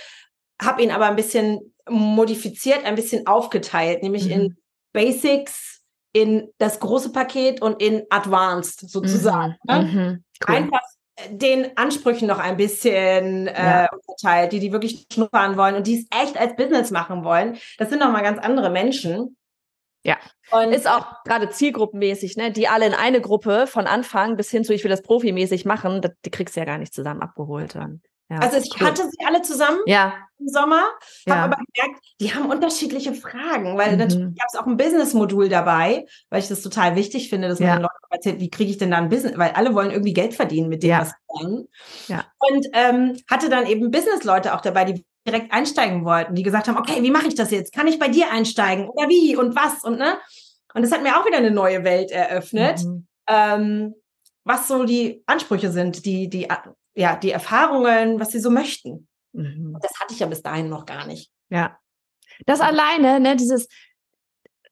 habe ihn aber ein bisschen modifiziert, ein bisschen aufgeteilt, nämlich Mhm. in Basics, in das große Paket und in Advanced sozusagen. Mhm. ne? Mhm. Cool. Einfach den Ansprüchen noch ein bisschen äh, Ja. unterteilt, die die wirklich schnuppern wollen und die es echt als Business machen wollen. Das sind nochmal ganz andere Menschen. Ja. Und Ist auch gerade zielgruppenmäßig, ne? Die alle in eine Gruppe von Anfang bis hin zu, ich will das profimäßig machen, das, die kriegst du ja gar nicht zusammen abgeholt dann. Ja, also ich cool. hatte sie alle zusammen Ja, im Sommer, ja. habe aber gemerkt, die haben unterschiedliche Fragen, weil Mhm. natürlich gab es auch ein Business-Modul dabei, weil ich das total wichtig finde, dass man den Leuten erzählt, wie kriege ich denn da ein Business, weil alle wollen irgendwie Geld verdienen mit dem, was sie. Ja. Und ähm, hatte dann eben Business-Leute auch dabei, die direkt einsteigen wollten, die gesagt haben, okay, wie mache ich das jetzt? Kann ich bei dir einsteigen? Oder wie? Und was? Und ne? Und das hat mir auch wieder eine neue Welt eröffnet, Mhm. ähm, was so die Ansprüche sind, die, die, ja, die Erfahrungen, was sie so möchten. Mhm. Das hatte ich ja bis dahin noch gar nicht. Ja. Das alleine, ne, dieses,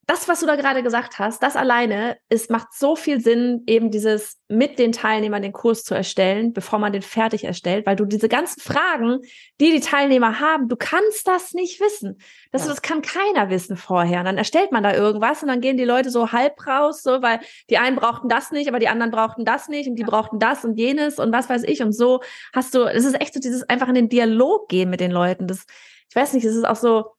das, was du da gerade gesagt hast, das alleine, es macht so viel Sinn, eben dieses mit den Teilnehmern den Kurs zu erstellen, bevor man den fertig erstellt, weil du diese ganzen Fragen, die die Teilnehmer haben, du kannst das nicht wissen. Das, Ja. das kann keiner wissen vorher. Und dann erstellt man da irgendwas und dann gehen die Leute so halb raus, so, weil die einen brauchten das nicht, aber die anderen brauchten das nicht und die brauchten das und jenes und was weiß ich. Und so hast du, es ist echt so dieses einfach in den Dialog gehen mit den Leuten. Das, ich weiß nicht, es ist auch so,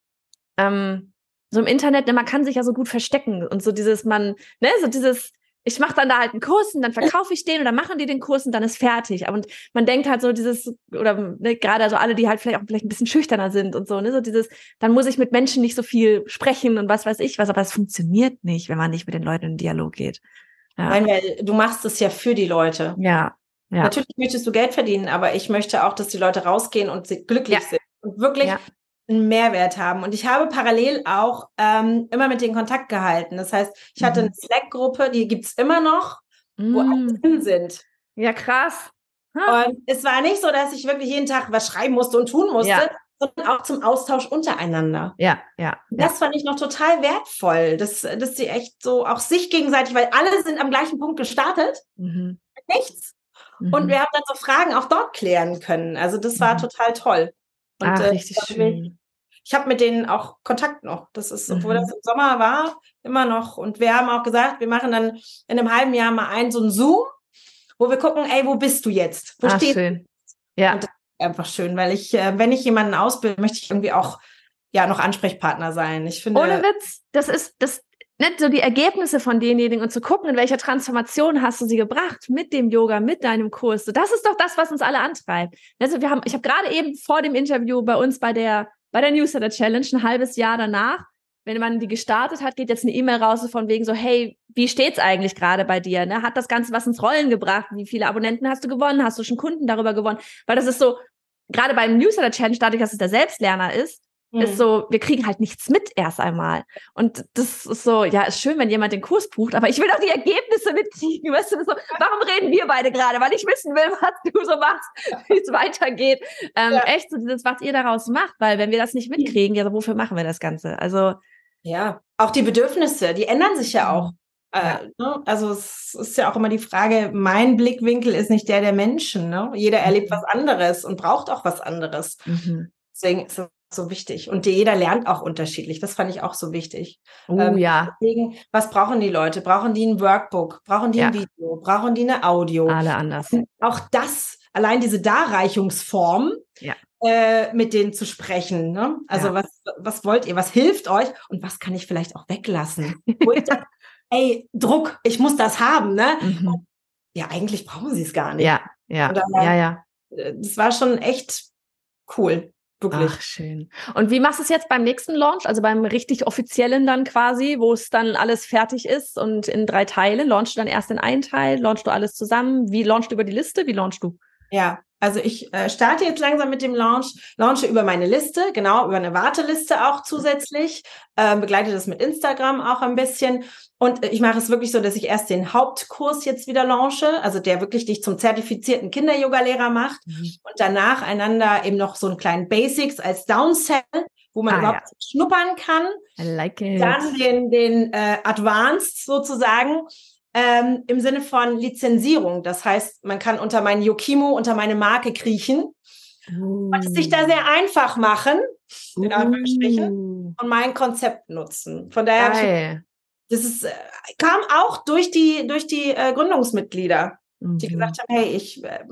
ähm, so im Internet, ne, man kann sich ja so gut verstecken und so dieses, man, ne, so dieses, ich mache dann da halt einen Kurs und dann verkaufe ich den dann machen die den Kurs und dann ist fertig. Und man denkt halt so dieses, oder ne, gerade also alle, die halt vielleicht auch vielleicht ein bisschen schüchterner sind und so, ne, so dieses, dann muss ich mit Menschen nicht so viel sprechen und was weiß ich was, aber es funktioniert nicht, wenn man nicht mit den Leuten in den Dialog geht. Ja, Nein, weil du machst es ja für die Leute. ja, ja. Natürlich möchtest du Geld verdienen, aber ich möchte auch, dass die Leute rausgehen und sie glücklich Ja. sind und wirklich Ja. Einen Mehrwert haben. Und ich habe parallel auch ähm, immer mit denen Kontakt gehalten. Das heißt, ich hatte Mhm. eine Slack-Gruppe, die gibt's immer noch, wo alle Mm, drin sind. ja, krass. Ha. Und es war nicht so, dass ich wirklich jeden Tag was schreiben musste und tun musste, Ja. sondern auch zum Austausch untereinander. Ja, ja, ja. Das fand ich noch total wertvoll, dass, dass sie echt so auch sich gegenseitig, weil alle sind am gleichen Punkt gestartet, Mhm. nichts. Und Mhm. wir haben dann so Fragen auch dort klären können. Also das war Mhm. total toll. Und Ach, äh, richtig schön. Ich habe mit denen auch Kontakt noch. Das ist, obwohl Mhm. das im Sommer war, immer noch. Und wir haben auch gesagt, wir machen dann in einem halben Jahr mal einen so einen Zoom, wo wir gucken, ey, wo bist du jetzt? Wo Ah, stehst schön. Ja, Und Einfach schön, weil ich, äh, wenn ich jemanden ausbilde, möchte ich irgendwie auch ja noch Ansprechpartner sein. Ich finde, ohne Witz, das ist das nicht so die Ergebnisse von denjenigen und zu gucken, in welcher Transformation hast du sie gebracht mit dem Yoga, mit deinem Kurs. So, das ist doch das, was uns alle antreibt. Also wir haben, ich habe gerade eben vor dem Interview bei uns bei der bei der Newsletter Challenge ein halbes Jahr danach, wenn man die gestartet hat, geht jetzt eine E-Mail raus von wegen so, hey, wie steht's eigentlich gerade bei dir? Ne? Hat das Ganze was ins Rollen gebracht? Wie viele Abonnenten hast du gewonnen? Hast du schon Kunden darüber gewonnen? Weil das ist so, gerade beim Newsletter Challenge, dadurch, dass es der Selbstlerner ist, Hm. ist so, wir kriegen halt nichts mit erst einmal. Und das ist so, ja, ist schön, wenn jemand den Kurs bucht, aber ich will doch die Ergebnisse mitkriegen. Weißt du, so, warum reden wir beide gerade? Weil ich wissen will, was du so machst, wie es weitergeht. Ähm, Ja. Echt so dieses, was ihr daraus macht, weil wenn wir das nicht mitkriegen, ja, wofür machen wir das Ganze? Also, Ja, auch die Bedürfnisse, die ändern sich ja auch. Ja. Äh, ne? Also es ist ja auch immer die Frage, mein Blickwinkel ist nicht der der Menschen. Ne? Jeder erlebt Mhm. was anderes und braucht auch was anderes. mhm. Deswegen ist es so wichtig. Und jeder lernt auch unterschiedlich. Das fand ich auch so wichtig. oh Ähm, ja, Deswegen, was brauchen die Leute? Brauchen die ein Workbook? Brauchen die ein Ja. Video? Brauchen die eine Audio? alle anders. Auch das, allein diese Darreichungsform, Ja. äh, mit denen zu sprechen. Ne? Also Ja. was, was wollt ihr? Was hilft euch? Und was kann ich vielleicht auch weglassen? Wo ich sag, Ey, Druck, ich muss das haben. Ne? Mhm. Ja, eigentlich brauchen sie es gar nicht. Ja, ja, daher- ja, ja. Äh, Das war schon echt cool. Wirklich. Ach, schön. Und wie machst du es jetzt beim nächsten Launch, also beim richtig offiziellen dann quasi, wo es dann alles fertig ist und in drei Teile? Launchst du dann erst in einen Teil? Launchst du alles zusammen? Wie launchst du über die Liste? Wie launchst du? Ja, also ich äh, starte jetzt langsam mit dem Launch, launche über meine Liste, genau, über eine Warteliste auch zusätzlich, äh, begleite das mit Instagram auch ein bisschen. Und ich mache es wirklich so, dass ich erst den Hauptkurs jetzt wieder launche, also der wirklich dich zum zertifizierten Kinder-Yoga-Lehrer macht mhm. und danach einander eben noch so einen kleinen Basics als Downsell, wo man ah, überhaupt ja. schnuppern kann. I like it. Dann den, den äh, Advanced sozusagen, ähm, im Sinne von Lizenzierung. Das heißt, man kann unter mein Yokimo, unter meine Marke kriechen uh. und es sich da sehr einfach machen, in Anführungsstrichen, uh. und mein Konzept nutzen. Von daher, das ist, äh, kam auch durch die, durch die äh, Gründungsmitglieder, mhm. die gesagt haben, hey, ich, äh,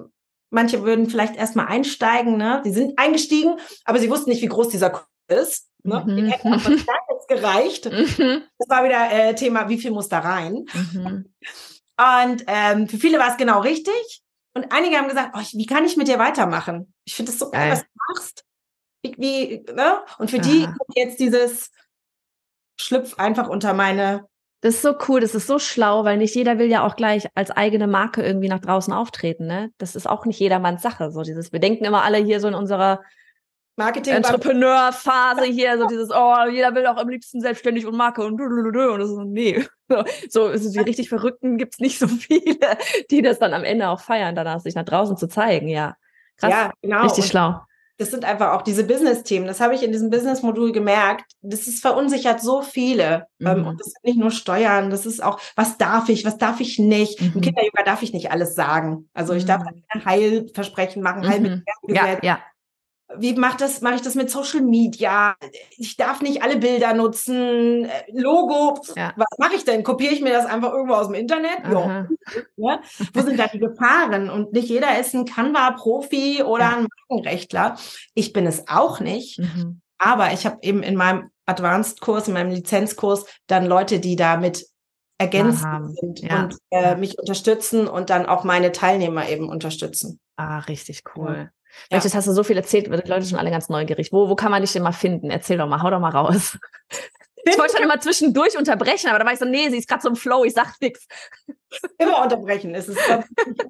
manche würden vielleicht erstmal einsteigen, ne? Die sind eingestiegen, aber sie wussten nicht, wie groß dieser Kurs ist. Ne? Mhm. Den hätten aber jetzt gereicht. Mhm. Das war wieder äh, Thema, wie viel muss da rein? Mhm. Und ähm, für viele war es genau richtig. Und einige haben gesagt, oh, wie kann ich mit dir weitermachen? Ich finde es so geil, was du machst. Wie, wie, ne? Und für Aha. die kommt jetzt dieses Schlüpf einfach unter meine. Das ist so cool, das ist so schlau, weil nicht jeder will ja auch gleich als eigene Marke irgendwie nach draußen auftreten, ne? Das ist auch nicht jedermanns Sache. So dieses, wir denken immer alle hier so in unserer Marketing Entrepreneur-Phase hier, so dieses, oh, jeder will auch am liebsten selbstständig und Marke und und das ist so, nee. So, so die richtig Verrückten gibt's nicht so viele, die das dann am Ende auch feiern, danach sich nach draußen zu zeigen, ja. Krass, ja, genau. Richtig und schlau. Das sind einfach auch diese Business-Themen. Das habe ich in diesem Business-Modul gemerkt. Das ist verunsichert so viele. Ähm, mhm. Und das sind nicht nur Steuern, das ist auch, was darf ich, was darf ich nicht. Mhm. Im Kinderyoga darf ich nicht alles sagen. Also ich darf mhm. Heilversprechen machen, mhm. Heilmittel. Ja, ja wie macht das, mache ich das mit Social Media? Ich darf nicht alle Bilder nutzen. Logo, ja. was mache ich denn? Kopiere ich mir das einfach irgendwo aus dem Internet? Ja. Wo sind da die Gefahren? Und nicht jeder ist ein Canva-Profi oder ja. ein Markenrechtler. Ich bin es auch nicht. Mhm. Aber ich habe eben in meinem Advanced-Kurs, in meinem Lizenzkurs, dann Leute, die damit ergänzen sind ja. und äh, mich unterstützen und dann auch meine Teilnehmer eben unterstützen. Ah, richtig cool. Ja. Mensch, das hast du so viel erzählt, die Leute sind alle ganz neugierig. Wo, wo kann man dich denn mal finden? Erzähl doch mal, hau doch mal raus. Ich wollte schon immer zwischendurch unterbrechen, aber da war ich so, nee, sie ist gerade so im Flow, ich sag nichts. Immer unterbrechen, es ist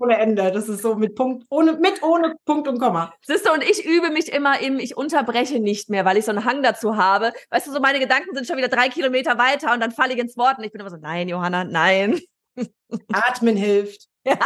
ohne Ende. Das ist so mit Punkt, ohne, mit ohne Punkt und Komma. Siehst du, und ich übe mich immer im, ich unterbreche nicht mehr, weil ich so einen Hang dazu habe. Weißt du, so meine Gedanken sind schon wieder drei Kilometer weiter und dann falle ich ins Wort und ich bin immer so, nein, Johanna, nein. Atmen hilft. Ja.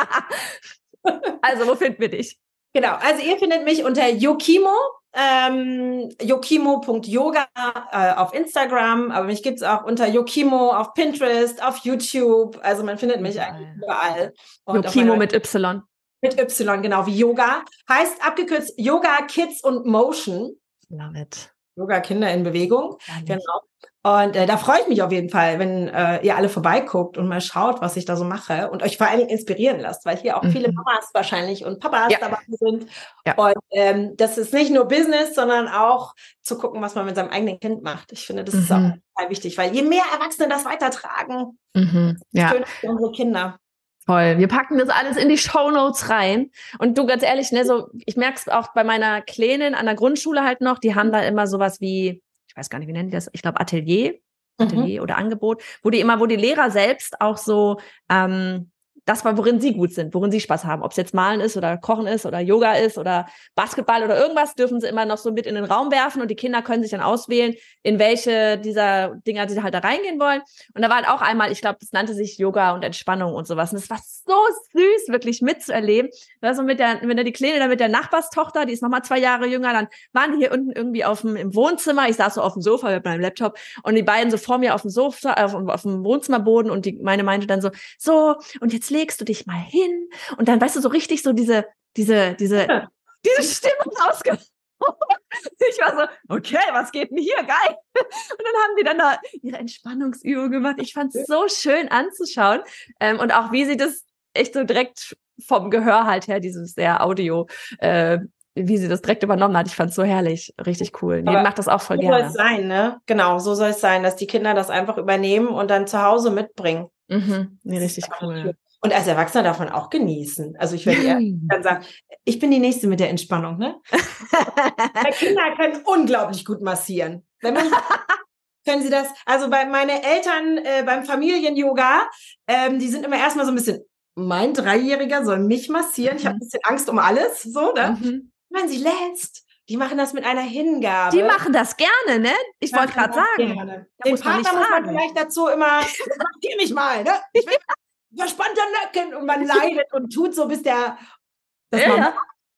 Also, wo finden wir dich? Genau, also ihr findet mich unter Yokimo, ähm, yokimo.yoga äh, auf Instagram, aber mich gibt's auch unter Yokimo auf Pinterest, auf YouTube. Also man findet mich eigentlich überall. Und Yokimo mit Y. Mit Y, genau, wie Yoga. Heißt abgekürzt Yoga Kids und Motion. Love it. Yoga Kinder in Bewegung. Genau. Und äh, da freue ich mich auf jeden Fall, wenn äh, ihr alle vorbeiguckt und mal schaut, was ich da so mache und euch vor allen Dingen inspirieren lasst, weil hier auch mhm. viele Mamas wahrscheinlich und Papas ja. dabei sind. Ja. Und ähm, das ist nicht nur Business, sondern auch zu gucken, was man mit seinem eigenen Kind macht. Ich finde, das mhm. ist auch mhm. total wichtig, weil je mehr Erwachsene das weitertragen, mhm. ja. schön für unsere Kinder. Voll. Wir packen das alles in die Show Notes rein. Und du, ganz ehrlich, ne, so, ich merke es auch bei meiner Kleinen an der Grundschule halt noch, die haben da immer sowas wie ich weiß gar nicht, wie nennen die das? Ich glaube Atelier. Atelier mhm. oder Angebot, wo die immer, wo die Lehrer selbst auch so ähm, das war, worin sie gut sind, worin sie Spaß haben. Ob es jetzt Malen ist oder Kochen ist oder Yoga ist oder Basketball oder irgendwas, dürfen sie immer noch so mit in den Raum werfen und die Kinder können sich dann auswählen, in welche dieser Dinger sie halt da reingehen wollen. Und da war halt auch einmal, ich glaube, das nannte sich Yoga und Entspannung und sowas. Und es war so süß, wirklich mitzuerleben. Also mit der, wenn da die Kleine dann mit der Nachbarstochter, die ist nochmal zwei Jahre jünger, dann waren die hier unten irgendwie auf dem, im Wohnzimmer. Ich saß so auf dem Sofa mit meinem Laptop und die beiden so vor mir auf dem Sofa, auf, auf dem Wohnzimmerboden und die meine meinte dann so, so, und jetzt legst du dich mal hin und dann weißt du so richtig so diese, diese, diese, diese Stimmung ausge ich war so, okay, was geht denn hier? Geil. Und dann haben die dann da ihre Entspannungsübung gemacht. Ich fand es so schön anzuschauen. Ähm, und auch wie sie das echt so direkt vom Gehör halt her, dieses sehr Audio, äh, wie sie das direkt übernommen hat. Ich fand es so herrlich, richtig cool. Nee, macht das auch voll so gerne. So soll es sein, ne? Genau, so soll es sein, dass die Kinder das einfach übernehmen und dann zu Hause mitbringen. Mhm. Nee, richtig cool. Und als Erwachsener davon auch genießen. Also ich werde dann sagen, ich bin die Nächste mit der Entspannung, ne? Kinder können unglaublich gut massieren. Wenn man können sie das, also bei meine Eltern äh, beim Familien-Yoga, ähm, die sind immer erstmal so ein bisschen, mein Dreijähriger soll mich massieren. Mhm. Ich habe ein bisschen Angst um alles, so, ne? Mhm. Wenn sie lässt, die machen das mit einer Hingabe. Die machen das gerne, ne? Ich wollte gerade sagen. Gerne. Den Partner muss man vielleicht dazu immer, markier mich mal, ne? Ich will verspannter Nacken und man leidet und tut so, bis der das ja, ja.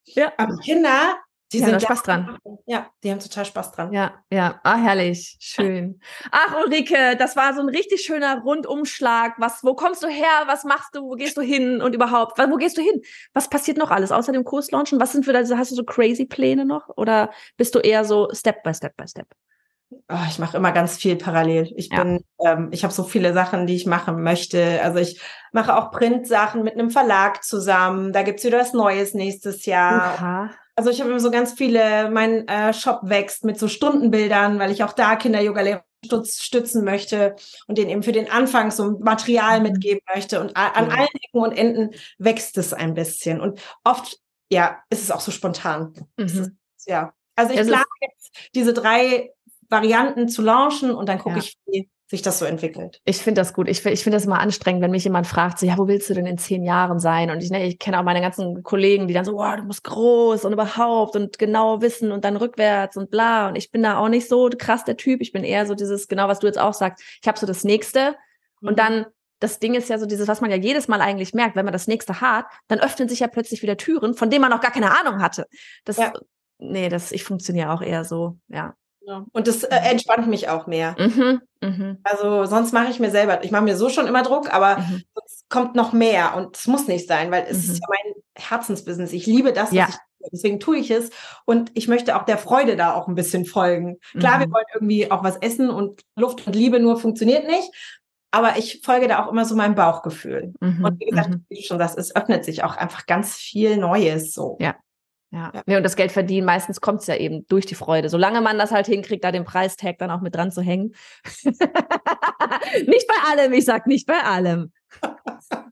ja. Aber Kinder, die, die haben Spaß dran. Ja, die haben total Spaß dran. Ja, ja. Ah, herrlich. Schön. Ach, Ulrike, das war so ein richtig schöner Rundumschlag. Was, wo kommst du her? Was machst du? Wo gehst du hin? Und überhaupt, wo gehst du hin? Was passiert noch alles außer dem Kurslaunchen? Was sind für da, hast du so crazy Pläne noch? Oder bist du eher so Step by Step by Step? Oh, ich mache immer ganz viel parallel. Ich ja. bin, ähm, ich habe so viele Sachen, die ich machen möchte. Also ich mache auch Printsachen mit einem Verlag zusammen. Da gibt's wieder was Neues nächstes Jahr. Aha. Also ich habe immer so ganz viele, mein äh, Shop wächst mit so Stundenbildern, weil ich auch da Kinder-Yoga-Lehrer stützen möchte und denen eben für den Anfang so Material mhm. mitgeben möchte. Und an allen Ecken und Enden wächst es ein bisschen. Und oft, ja, ist es auch so spontan. Mhm. Ist, ja. Also ich plane jetzt diese drei Varianten zu launchen und dann gucke ja. ich, wie sich das so entwickelt. Ich finde das gut. Ich, ich finde das immer anstrengend, wenn mich jemand fragt, so, ja, wo willst du denn in zehn Jahren sein? Und ich, ne, ich kenne auch meine ganzen Kollegen, die dann so, wow, du musst groß und überhaupt und genau wissen und dann rückwärts und bla. Und ich bin da auch nicht so krass der Typ. Ich bin eher so dieses, genau was du jetzt auch sagst. Ich habe so das Nächste mhm. und dann das Ding ist ja so dieses, was man ja jedes Mal eigentlich merkt, wenn man das nächste hat, dann öffnen sich ja plötzlich wieder Türen, von denen man noch gar keine Ahnung hatte. Das, ja. nee, das, ich funktioniere auch eher so, ja. Und das äh, entspannt mich auch mehr. Mhm, mh. Also sonst mache ich mir selber, ich mache mir so schon immer Druck, aber mhm. es kommt noch mehr und es muss nicht sein, weil es mhm. ist ja mein Herzensbusiness. Ich liebe das, ja. ich deswegen tue ich es und ich möchte auch der Freude da auch ein bisschen folgen. Klar, wir mhm. wollen irgendwie auch was essen und Luft und Liebe nur funktioniert nicht, aber ich folge da auch immer so meinem Bauchgefühl. Mhm, und wie gesagt, mhm. wie du schon sagst, es öffnet sich auch einfach ganz viel Neues so. Ja, ja. ja. Und das Geld verdienen, meistens kommt es ja eben durch die Freude. Solange man das halt hinkriegt, da den Preistag dann auch mit dran zu hängen. nicht bei allem, ich sag nicht bei allem.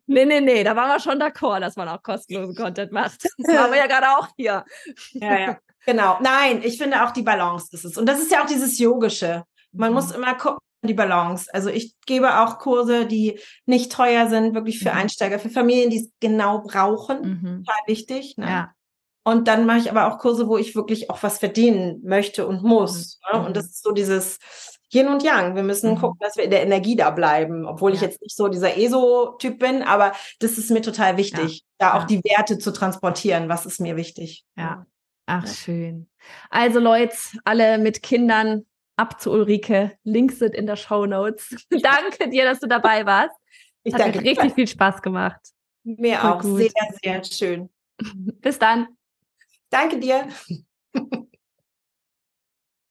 nee, nee, nee, da waren wir schon d'accord, dass man auch kostenlosen Content macht. Das waren wir ja gerade auch hier. ja, ja. Genau. Nein, ich finde auch die Balance ist es. Und das ist ja auch dieses Yogische. Man mhm. muss immer gucken, die Balance. Also ich gebe auch Kurse, die nicht teuer sind, wirklich für mhm. Einsteiger, für Familien, die es genau brauchen. Mhm. Total wichtig. Ne? Ja. Und dann mache ich aber auch Kurse, wo ich wirklich auch was verdienen möchte und muss. Mhm. Ne? Und das ist so dieses Yin und Yang. Wir müssen mhm. gucken, dass wir in der Energie da bleiben, obwohl ja. ich jetzt nicht so dieser ESO-Typ bin, aber das ist mir total wichtig, ja. da auch ja. die Werte zu transportieren. Was ist mir wichtig? Ja. Ach, schön. Also Leute, alle mit Kindern ab zu Ulrike. Links sind in der Show Notes. danke dir, dass du dabei warst. Ich Hat danke. richtig viel Spaß gemacht. Mir Voll auch. Gut. Sehr, sehr schön. Bis dann. Danke dir.